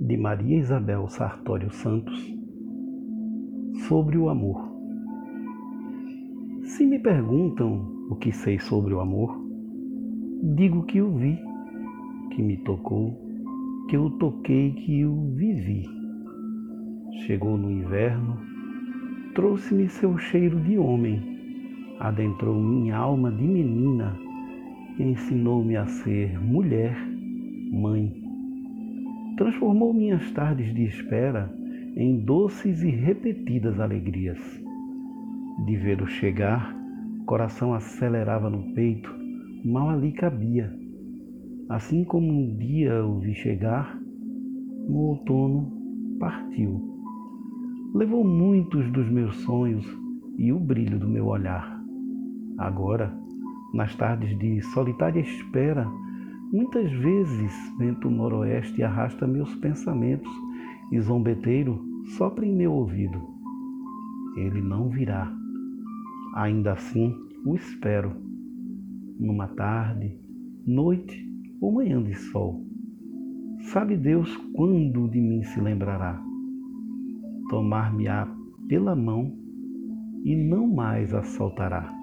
de Maria Isabel Sartório Santos sobre o amor. Se me perguntam o que sei sobre o amor, digo que o vi, que me tocou, que eu toquei, que o vivi. Chegou no inverno, trouxe-me seu cheiro de homem, adentrou minha alma de menina, ensinou-me a ser mulher, mãe transformou minhas tardes de espera em doces e repetidas alegrias. De vê-lo chegar, coração acelerava no peito, mal ali cabia. Assim como um dia o vi chegar, no outono partiu. Levou muitos dos meus sonhos e o brilho do meu olhar. Agora, nas tardes de solitária espera, Muitas vezes vento noroeste arrasta meus pensamentos e zombeteiro sopra em meu ouvido. Ele não virá. Ainda assim o espero. Numa tarde, noite ou manhã de sol. Sabe Deus quando de mim se lembrará. Tomar-me-á pela mão e não mais a soltará.